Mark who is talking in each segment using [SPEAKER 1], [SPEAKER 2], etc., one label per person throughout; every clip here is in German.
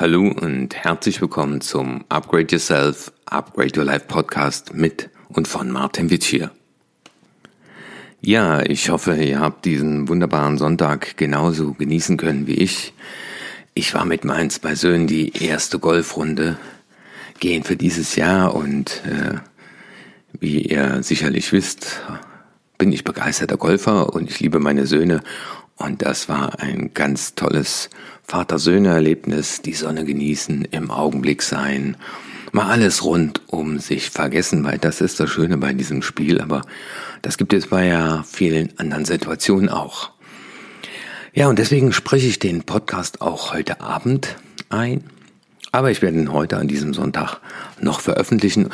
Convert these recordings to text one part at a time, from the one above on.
[SPEAKER 1] Hallo und herzlich willkommen zum Upgrade Yourself, Upgrade Your Life Podcast mit und von Martin Witsch hier. Ja, ich hoffe, ihr habt diesen wunderbaren Sonntag genauso genießen können wie ich. Ich war mit meinen zwei Söhnen die erste Golfrunde gehen für dieses Jahr und äh, wie ihr sicherlich wisst, bin ich begeisterter Golfer und ich liebe meine Söhne und das war ein ganz tolles Vater-Söhne-Erlebnis, die Sonne genießen, im Augenblick sein, mal alles rund um sich vergessen, weil das ist das Schöne bei diesem Spiel, aber das gibt es bei ja vielen anderen Situationen auch. Ja, und deswegen spreche ich den Podcast auch heute Abend ein, aber ich werde ihn heute an diesem Sonntag noch veröffentlichen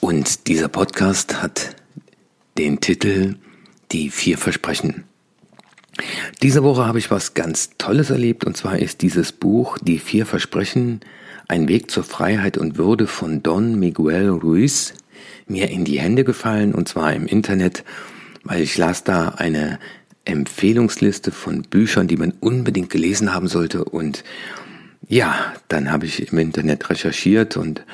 [SPEAKER 1] und dieser Podcast hat den Titel Die vier Versprechen. Diese Woche habe ich was ganz Tolles erlebt und zwar ist dieses Buch Die vier Versprechen, ein Weg zur Freiheit und Würde von Don Miguel Ruiz mir in die Hände gefallen und zwar im Internet, weil ich las da eine Empfehlungsliste von Büchern, die man unbedingt gelesen haben sollte. Und ja, dann habe ich im Internet recherchiert und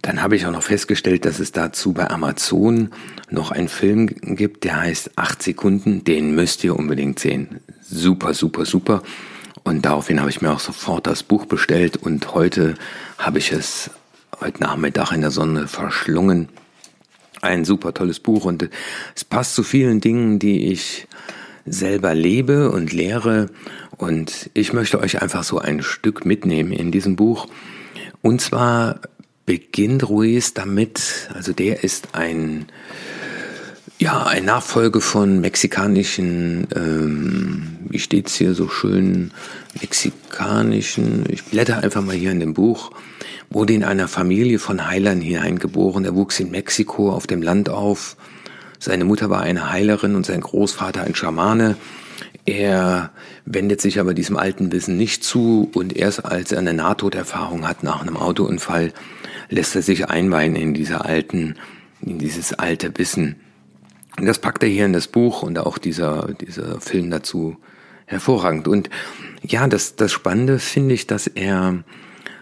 [SPEAKER 1] dann habe ich auch noch festgestellt, dass es dazu bei Amazon noch einen Film gibt, der heißt Acht Sekunden. Den müsst ihr unbedingt sehen. Super, super, super. Und daraufhin habe ich mir auch sofort das Buch bestellt und heute habe ich es heute Nachmittag in der Sonne verschlungen. Ein super tolles Buch und es passt zu vielen Dingen, die ich selber lebe und lehre. Und ich möchte euch einfach so ein Stück mitnehmen in diesem Buch. Und zwar beginnt Ruiz damit, also der ist ein, ja, ein Nachfolge von mexikanischen, ähm, wie steht's hier so schön, mexikanischen, ich blätter einfach mal hier in dem Buch, wurde in einer Familie von Heilern hineingeboren. Er wuchs in Mexiko auf dem Land auf. Seine Mutter war eine Heilerin und sein Großvater ein Schamane. Er wendet sich aber diesem alten Wissen nicht zu und erst als er eine Nahtoderfahrung hat nach einem Autounfall, lässt er sich einweihen in diese alten, in dieses alte Wissen. Und das packt er hier in das Buch und auch dieser, dieser Film dazu hervorragend. Und ja, das, das Spannende finde ich, dass er,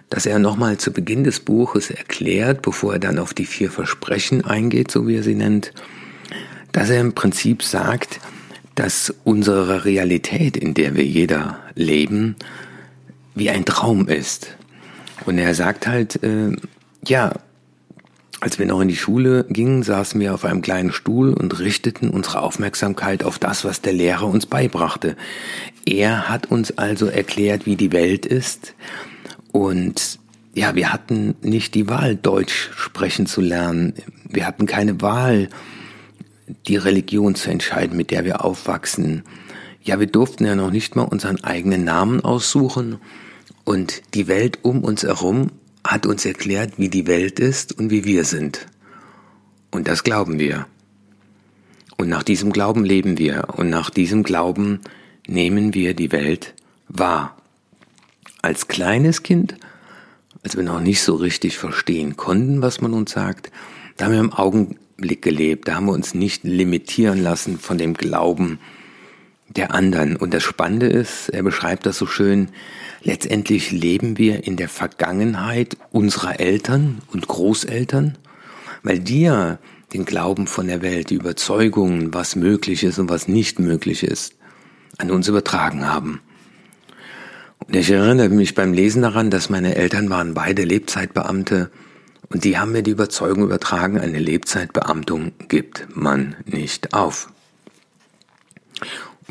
[SPEAKER 1] dass er nochmal zu Beginn des Buches erklärt, bevor er dann auf die vier Versprechen eingeht, so wie er sie nennt, dass er im Prinzip sagt, dass unsere Realität, in der wir jeder leben, wie ein Traum ist. Und er sagt halt, äh, ja, als wir noch in die Schule gingen, saßen wir auf einem kleinen Stuhl und richteten unsere Aufmerksamkeit auf das, was der Lehrer uns beibrachte. Er hat uns also erklärt, wie die Welt ist und ja, wir hatten nicht die Wahl, Deutsch sprechen zu lernen. Wir hatten keine Wahl, die Religion zu entscheiden, mit der wir aufwachsen. Ja, wir durften ja noch nicht mal unseren eigenen Namen aussuchen und die Welt um uns herum hat uns erklärt, wie die Welt ist und wie wir sind. Und das glauben wir. Und nach diesem Glauben leben wir und nach diesem Glauben nehmen wir die Welt wahr. Als kleines Kind, als wir noch nicht so richtig verstehen konnten, was man uns sagt, da haben wir im Augenblick gelebt, da haben wir uns nicht limitieren lassen von dem Glauben der anderen. Und das Spannende ist, er beschreibt das so schön, Letztendlich leben wir in der Vergangenheit unserer Eltern und Großeltern, weil die ja den Glauben von der Welt, die Überzeugungen, was möglich ist und was nicht möglich ist, an uns übertragen haben. Und ich erinnere mich beim Lesen daran, dass meine Eltern waren beide Lebzeitbeamte und die haben mir die Überzeugung übertragen, eine Lebzeitbeamtung gibt man nicht auf.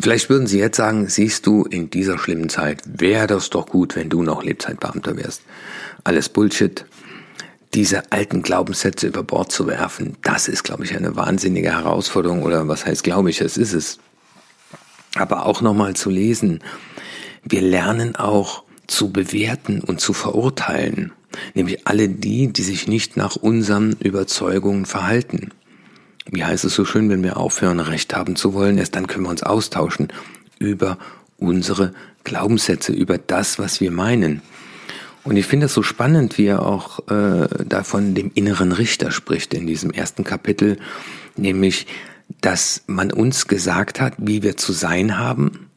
[SPEAKER 1] Vielleicht würden Sie jetzt sagen, siehst du, in dieser schlimmen Zeit wäre das doch gut, wenn du noch Lebzeitbeamter wärst. Alles Bullshit. Diese alten Glaubenssätze über Bord zu werfen, das ist, glaube ich, eine wahnsinnige Herausforderung oder was heißt, glaube ich, es ist es. Aber auch nochmal zu lesen. Wir lernen auch zu bewerten und zu verurteilen. Nämlich alle die, die sich nicht nach unseren Überzeugungen verhalten wie heißt es so schön, wenn wir aufhören, Recht haben zu wollen, erst dann können wir uns austauschen über unsere Glaubenssätze, über das, was wir meinen. Und ich finde es so spannend, wie er auch äh, da dem inneren Richter spricht in diesem ersten Kapitel, nämlich, dass man uns gesagt hat, wie wir zu sein haben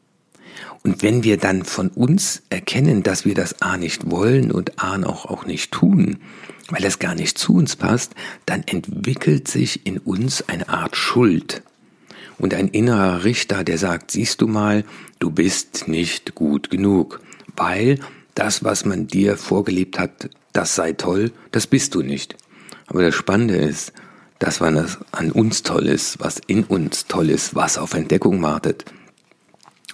[SPEAKER 1] Und wenn wir dann von uns erkennen, dass wir das A nicht wollen und A auch, auch nicht tun, weil das gar nicht zu uns passt, dann entwickelt sich in uns eine Art Schuld und ein innerer Richter, der sagt, siehst du mal, du bist nicht gut genug, weil das, was man dir vorgelebt hat, das sei toll, das bist du nicht. Aber das Spannende ist, dass was an uns toll ist, was in uns toll ist, was auf Entdeckung wartet,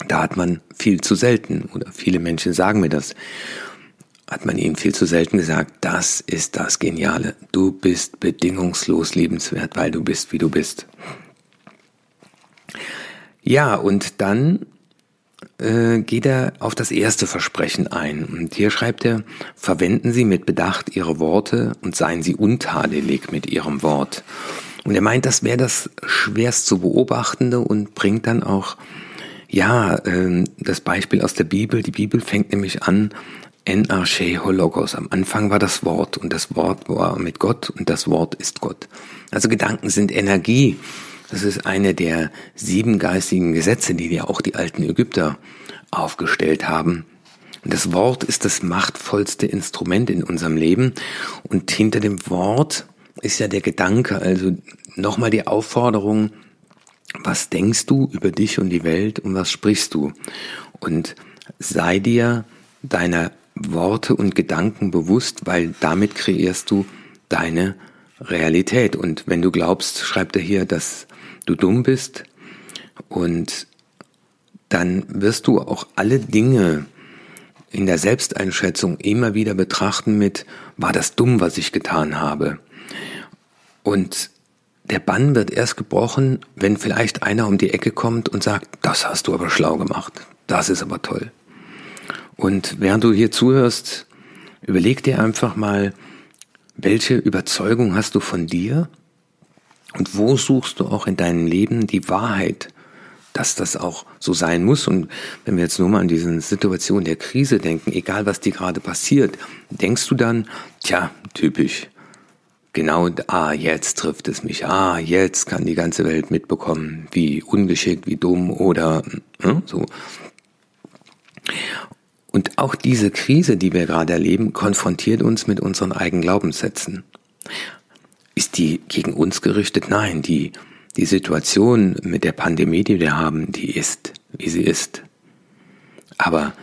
[SPEAKER 1] da hat man viel zu selten, oder viele Menschen sagen mir das, hat man ihnen viel zu selten gesagt, das ist das Geniale. Du bist bedingungslos liebenswert, weil du bist, wie du bist. Ja, und dann äh, geht er auf das erste Versprechen ein. Und hier schreibt er, verwenden Sie mit Bedacht Ihre Worte und seien Sie untadelig mit Ihrem Wort. Und er meint, das wäre das schwerst zu beobachtende und bringt dann auch, ja, äh, das Beispiel aus der Bibel. Die Bibel fängt nämlich an, en arche hologos. Am Anfang war das Wort und das Wort war mit Gott und das Wort ist Gott. Also Gedanken sind Energie. Das ist eine der sieben geistigen Gesetze, die ja auch die alten Ägypter aufgestellt haben. Und das Wort ist das machtvollste Instrument in unserem Leben. Und hinter dem Wort ist ja der Gedanke, also nochmal die Aufforderung, was denkst du über dich und die Welt und was sprichst du? Und sei dir deiner Worte und Gedanken bewusst, weil damit kreierst du deine Realität. Und wenn du glaubst, schreibt er hier, dass du dumm bist und dann wirst du auch alle Dinge in der Selbsteinschätzung immer wieder betrachten mit, war das dumm, was ich getan habe? Und der Bann wird erst gebrochen, wenn vielleicht einer um die Ecke kommt und sagt, das hast du aber schlau gemacht, das ist aber toll. Und während du hier zuhörst, überleg dir einfach mal, welche Überzeugung hast du von dir und wo suchst du auch in deinem Leben die Wahrheit, dass das auch so sein muss? Und wenn wir jetzt nur mal an diese Situation der Krise denken, egal was dir gerade passiert, denkst du dann, tja, typisch. Genau, ah, jetzt trifft es mich. Ah, jetzt kann die ganze Welt mitbekommen, wie ungeschickt, wie dumm oder äh, so. Und auch diese Krise, die wir gerade erleben, konfrontiert uns mit unseren eigenen Glaubenssätzen. Ist die gegen uns gerichtet? Nein, die, die Situation mit der Pandemie, die wir haben, die ist, wie sie ist. Aber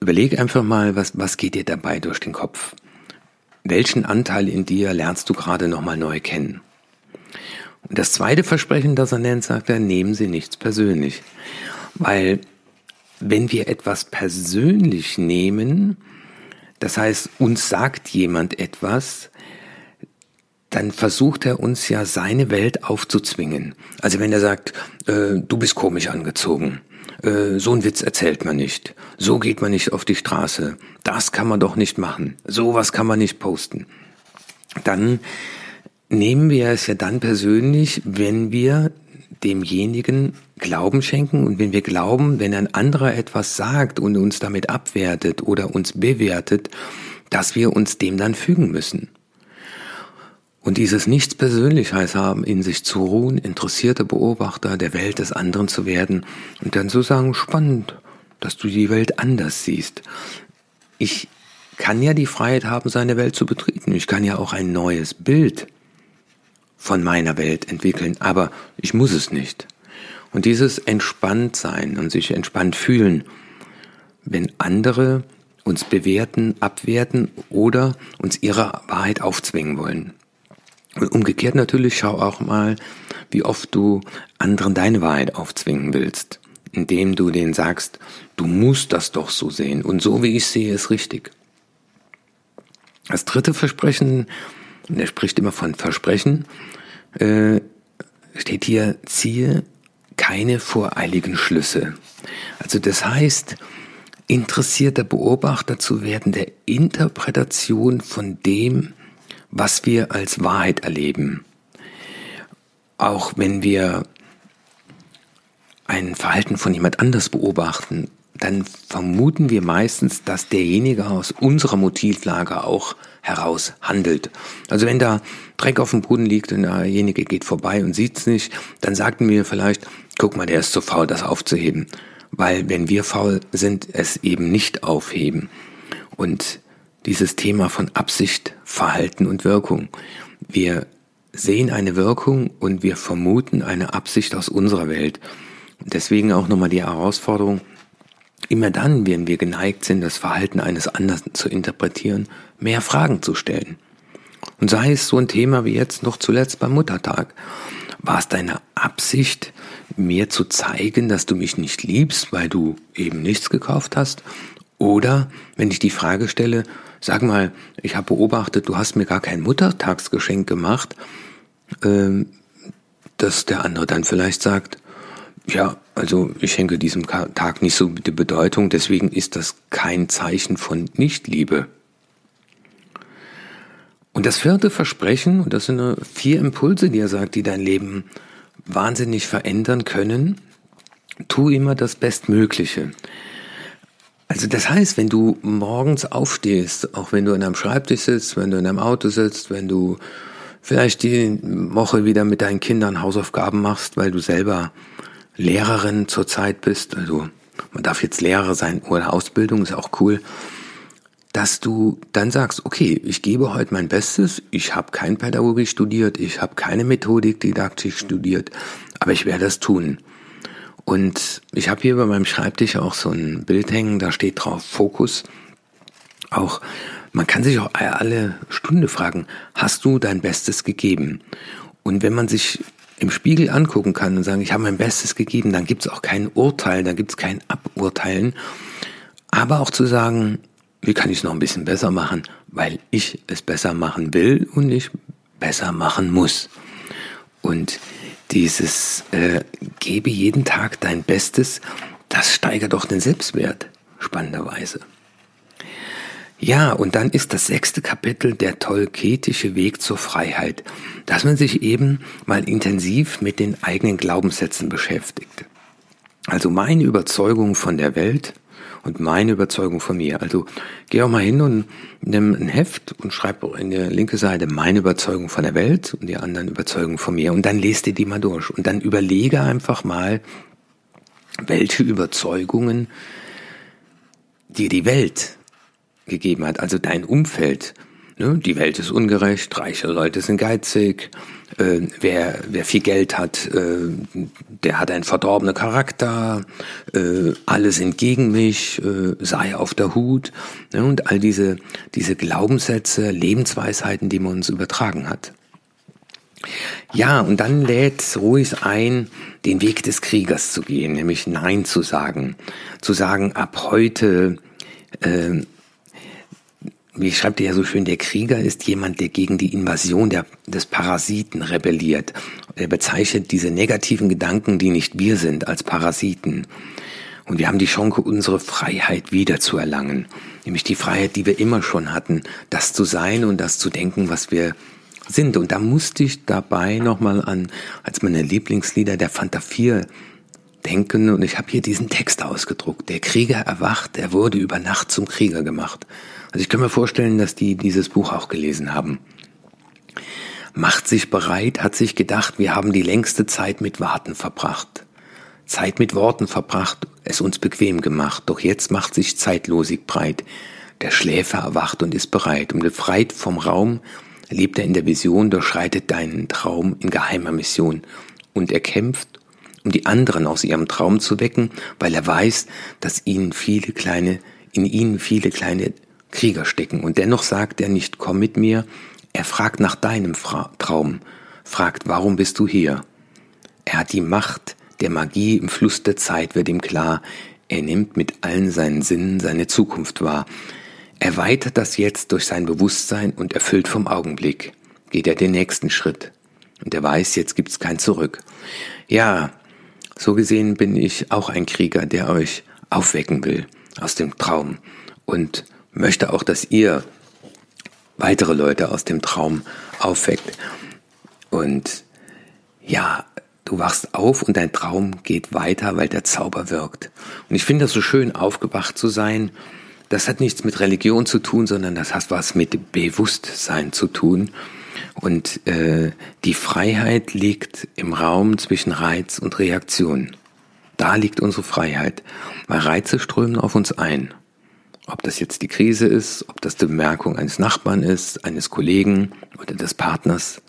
[SPEAKER 1] überleg einfach mal, was, was geht dir dabei durch den Kopf? Welchen Anteil in dir lernst du gerade nochmal neu kennen? Und das zweite Versprechen, das er nennt, sagt er, nehmen Sie nichts persönlich. Weil wenn wir etwas persönlich nehmen, das heißt, uns sagt jemand etwas, dann versucht er uns ja seine Welt aufzuzwingen. Also wenn er sagt, äh, du bist komisch angezogen, äh, so ein Witz erzählt man nicht, so geht man nicht auf die Straße, das kann man doch nicht machen, sowas kann man nicht posten, dann nehmen wir es ja dann persönlich, wenn wir demjenigen Glauben schenken und wenn wir glauben, wenn ein anderer etwas sagt und uns damit abwertet oder uns bewertet, dass wir uns dem dann fügen müssen. Und dieses Nichts Persönlichkeit haben, in sich zu ruhen, interessierte Beobachter der Welt des anderen zu werden und dann zu sagen, spannend, dass du die Welt anders siehst. Ich kann ja die Freiheit haben, seine Welt zu betreten. Ich kann ja auch ein neues Bild von meiner Welt entwickeln, aber ich muss es nicht. Und dieses entspannt sein und sich entspannt fühlen, wenn andere uns bewerten, abwerten oder uns ihre Wahrheit aufzwingen wollen. Und umgekehrt natürlich schau auch mal, wie oft du anderen deine Wahrheit aufzwingen willst, indem du denen sagst, du musst das doch so sehen und so wie ich sehe ist richtig. Das dritte Versprechen, und er spricht immer von Versprechen, äh, steht hier, ziehe keine voreiligen Schlüsse. Also das heißt, interessierter Beobachter zu werden der Interpretation von dem, was wir als Wahrheit erleben. Auch wenn wir ein Verhalten von jemand anders beobachten, dann vermuten wir meistens, dass derjenige aus unserer Motivlage auch heraus handelt. Also wenn da Dreck auf dem Boden liegt und derjenige geht vorbei und sieht's nicht, dann sagten wir vielleicht, guck mal, der ist zu faul, das aufzuheben. weil wenn wir faul sind, es eben nicht aufheben. Und dieses Thema von Absicht, Verhalten und Wirkung. Wir sehen eine Wirkung und wir vermuten eine Absicht aus unserer Welt. Deswegen auch nochmal die Herausforderung, immer dann, wenn wir geneigt sind, das Verhalten eines anderen zu interpretieren, mehr Fragen zu stellen. Und sei es so ein Thema wie jetzt noch zuletzt beim Muttertag. War es deine Absicht, mir zu zeigen, dass du mich nicht liebst, weil du eben nichts gekauft hast? Oder wenn ich die Frage stelle, sag mal, ich habe beobachtet, du hast mir gar kein Muttertagsgeschenk gemacht, ähm, dass der andere dann vielleicht sagt, ja, also ich schenke diesem Tag nicht so die Bedeutung, deswegen ist das kein Zeichen von Nichtliebe. Und das vierte Versprechen, und das sind vier Impulse, die er sagt, die dein Leben wahnsinnig verändern können, tu immer das Bestmögliche. Also das heißt, wenn du morgens aufstehst, auch wenn du in einem Schreibtisch sitzt, wenn du in einem Auto sitzt, wenn du vielleicht die Woche wieder mit deinen Kindern Hausaufgaben machst, weil du selber Lehrerin zurzeit bist, also man darf jetzt Lehrer sein oder Ausbildung, ist auch cool, dass du dann sagst, okay, ich gebe heute mein Bestes, ich habe kein Pädagogik studiert, ich habe keine Methodik Didaktik studiert, aber ich werde das tun. Und ich habe hier bei meinem Schreibtisch auch so ein Bild hängen, da steht drauf Fokus. Auch man kann sich auch alle Stunde fragen, hast du dein Bestes gegeben? Und wenn man sich im Spiegel angucken kann und sagen, ich habe mein Bestes gegeben, dann gibt es auch kein Urteil, dann gibt es kein Aburteilen. Aber auch zu sagen, wie kann ich es noch ein bisschen besser machen, weil ich es besser machen will und ich besser machen muss. Und dieses äh, gebe jeden Tag dein Bestes, das steigert doch den Selbstwert, spannenderweise. Ja, und dann ist das sechste Kapitel der tolketische Weg zur Freiheit, dass man sich eben mal intensiv mit den eigenen Glaubenssätzen beschäftigt. Also meine Überzeugung von der Welt und meine Überzeugung von mir. Also geh auch mal hin und nimm ein Heft und schreib in der linke Seite meine Überzeugung von der Welt und die anderen Überzeugungen von mir und dann lest dir die mal durch und dann überlege einfach mal, welche Überzeugungen dir die Welt gegeben hat, also dein Umfeld. Ne? Die Welt ist ungerecht, reiche Leute sind geizig, äh, wer, wer viel Geld hat, äh, der hat einen verdorbenen Charakter, äh, alle sind gegen mich, äh, sei auf der Hut. Ne? Und all diese, diese Glaubenssätze, Lebensweisheiten, die man uns übertragen hat. Ja, und dann lädt ruhig ein, den Weg des Kriegers zu gehen, nämlich Nein zu sagen. Zu sagen, ab heute äh, wie schreibt ihr ja so schön, der Krieger ist jemand, der gegen die Invasion der, des Parasiten rebelliert. Er bezeichnet diese negativen Gedanken, die nicht wir sind, als Parasiten. Und wir haben die Chance, unsere Freiheit wiederzuerlangen. Nämlich die Freiheit, die wir immer schon hatten, das zu sein und das zu denken, was wir sind. Und da musste ich dabei nochmal an, als meine Lieblingslieder der Fanta 4 denken. Und ich habe hier diesen Text ausgedruckt. Der Krieger erwacht, er wurde über Nacht zum Krieger gemacht. Also ich kann mir vorstellen, dass die dieses Buch auch gelesen haben. Macht sich bereit, hat sich gedacht, wir haben die längste Zeit mit Warten verbracht. Zeit mit Worten verbracht, es uns bequem gemacht, doch jetzt macht sich zeitlosig breit. Der Schläfer erwacht und ist bereit, und befreit vom Raum, lebt er in der Vision, durchschreitet deinen Traum in geheimer Mission. Und er kämpft, um die anderen aus ihrem Traum zu wecken, weil er weiß, dass ihnen viele kleine, in ihnen viele kleine Krieger stecken. Und dennoch sagt er nicht, komm mit mir. Er fragt nach deinem Fra Traum, fragt, warum bist du hier? Er hat die Macht der Magie im Fluss der Zeit, wird ihm klar. Er nimmt mit allen seinen Sinnen seine Zukunft wahr. Erweitert das jetzt durch sein Bewusstsein und erfüllt vom Augenblick, geht er den nächsten Schritt. Und er weiß, jetzt gibt's kein Zurück. Ja, so gesehen bin ich auch ein Krieger, der euch aufwecken will aus dem Traum und möchte auch, dass ihr weitere Leute aus dem Traum aufweckt. Und ja, du wachst auf und dein Traum geht weiter, weil der Zauber wirkt. Und ich finde das so schön, aufgewacht zu sein. Das hat nichts mit Religion zu tun, sondern das hat was mit Bewusstsein zu tun. Und äh, die Freiheit liegt im Raum zwischen Reiz und Reaktion. Da liegt unsere Freiheit, weil Reize strömen auf uns ein. Ob das jetzt die Krise ist, ob das die Bemerkung eines Nachbarn ist, eines Kollegen oder des Partners.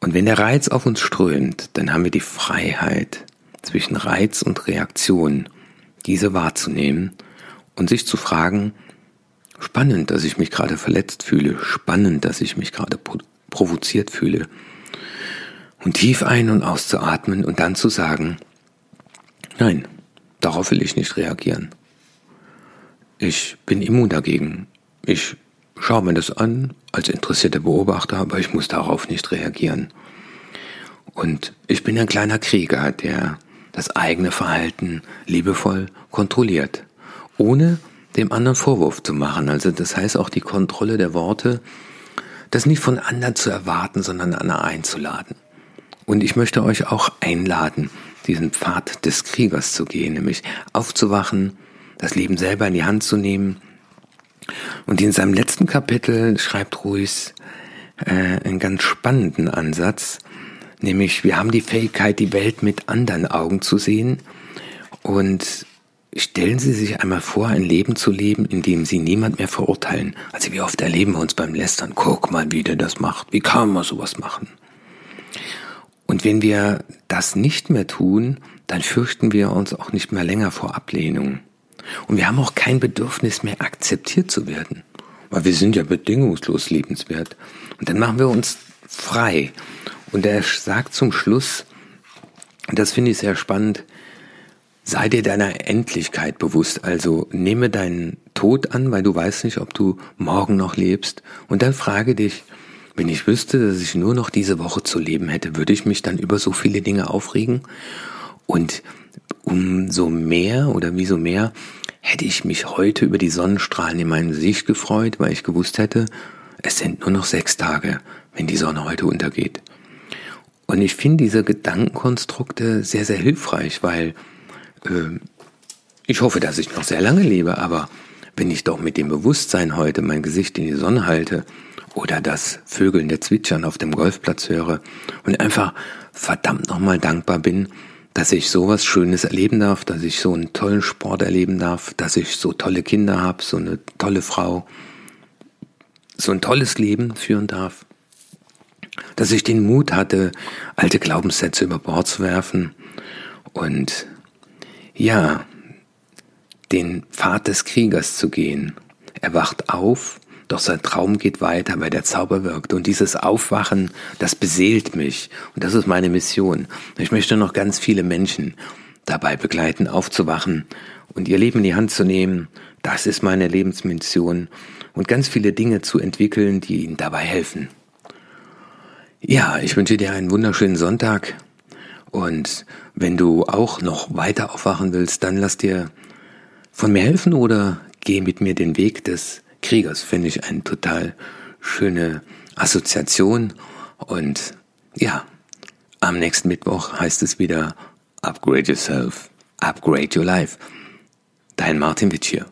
[SPEAKER 1] Und wenn der Reiz auf uns strömt, dann haben wir die Freiheit, zwischen Reiz und Reaktion diese wahrzunehmen und sich zu fragen, spannend, dass ich mich gerade verletzt fühle, spannend, dass ich mich gerade provoziert fühle. Und tief ein- und auszuatmen und dann zu sagen, nein, darauf will ich nicht reagieren. Ich bin immun dagegen. Ich schaue mir das an als interessierter Beobachter, aber ich muss darauf nicht reagieren. Und ich bin ein kleiner Krieger, der das eigene Verhalten liebevoll kontrolliert, ohne dem anderen Vorwurf zu machen. Also das heißt auch die Kontrolle der Worte, das nicht von anderen zu erwarten, sondern anderen einzuladen. Und ich möchte euch auch einladen, diesen Pfad des Kriegers zu gehen, nämlich aufzuwachen, das Leben selber in die Hand zu nehmen. Und in seinem letzten Kapitel schreibt Ruiz äh, einen ganz spannenden Ansatz, nämlich wir haben die Fähigkeit, die Welt mit anderen Augen zu sehen und Stellen Sie sich einmal vor, ein Leben zu leben, in dem Sie niemand mehr verurteilen. Also wie oft erleben wir uns beim Lästern, guck mal, wie der das macht, wie kann man sowas machen? Und wenn wir das nicht mehr tun, dann fürchten wir uns auch nicht mehr länger vor Ablehnung. Und wir haben auch kein Bedürfnis mehr akzeptiert zu werden, weil wir sind ja bedingungslos liebenswert. Und dann machen wir uns frei. Und er sagt zum Schluss, das finde ich sehr spannend, Sei dir deiner Endlichkeit bewusst, also nehme deinen Tod an, weil du weißt nicht, ob du morgen noch lebst, und dann frage dich, wenn ich wüsste, dass ich nur noch diese Woche zu leben hätte, würde ich mich dann über so viele Dinge aufregen? Und umso mehr oder wieso mehr hätte ich mich heute über die Sonnenstrahlen in meinem Gesicht gefreut, weil ich gewusst hätte, es sind nur noch sechs Tage, wenn die Sonne heute untergeht. Und ich finde diese Gedankenkonstrukte sehr, sehr hilfreich, weil ich hoffe, dass ich noch sehr lange lebe, aber wenn ich doch mit dem Bewusstsein heute mein Gesicht in die Sonne halte oder das Vögelnde Zwitschern auf dem Golfplatz höre und einfach verdammt nochmal dankbar bin, dass ich sowas Schönes erleben darf, dass ich so einen tollen Sport erleben darf, dass ich so tolle Kinder habe, so eine tolle Frau, so ein tolles Leben führen darf, dass ich den Mut hatte, alte Glaubenssätze über Bord zu werfen und ja, den Pfad des Kriegers zu gehen. Er wacht auf, doch sein Traum geht weiter, weil der Zauber wirkt. Und dieses Aufwachen, das beseelt mich. Und das ist meine Mission. Ich möchte noch ganz viele Menschen dabei begleiten, aufzuwachen und ihr Leben in die Hand zu nehmen. Das ist meine Lebensmission. Und ganz viele Dinge zu entwickeln, die ihnen dabei helfen. Ja, ich wünsche dir einen wunderschönen Sonntag. Und wenn du auch noch weiter aufwachen willst, dann lass dir von mir helfen oder geh mit mir den Weg des Kriegers. Finde ich eine total schöne Assoziation. Und ja, am nächsten Mittwoch heißt es wieder Upgrade Yourself, Upgrade Your Life. Dein Martin Witsch hier.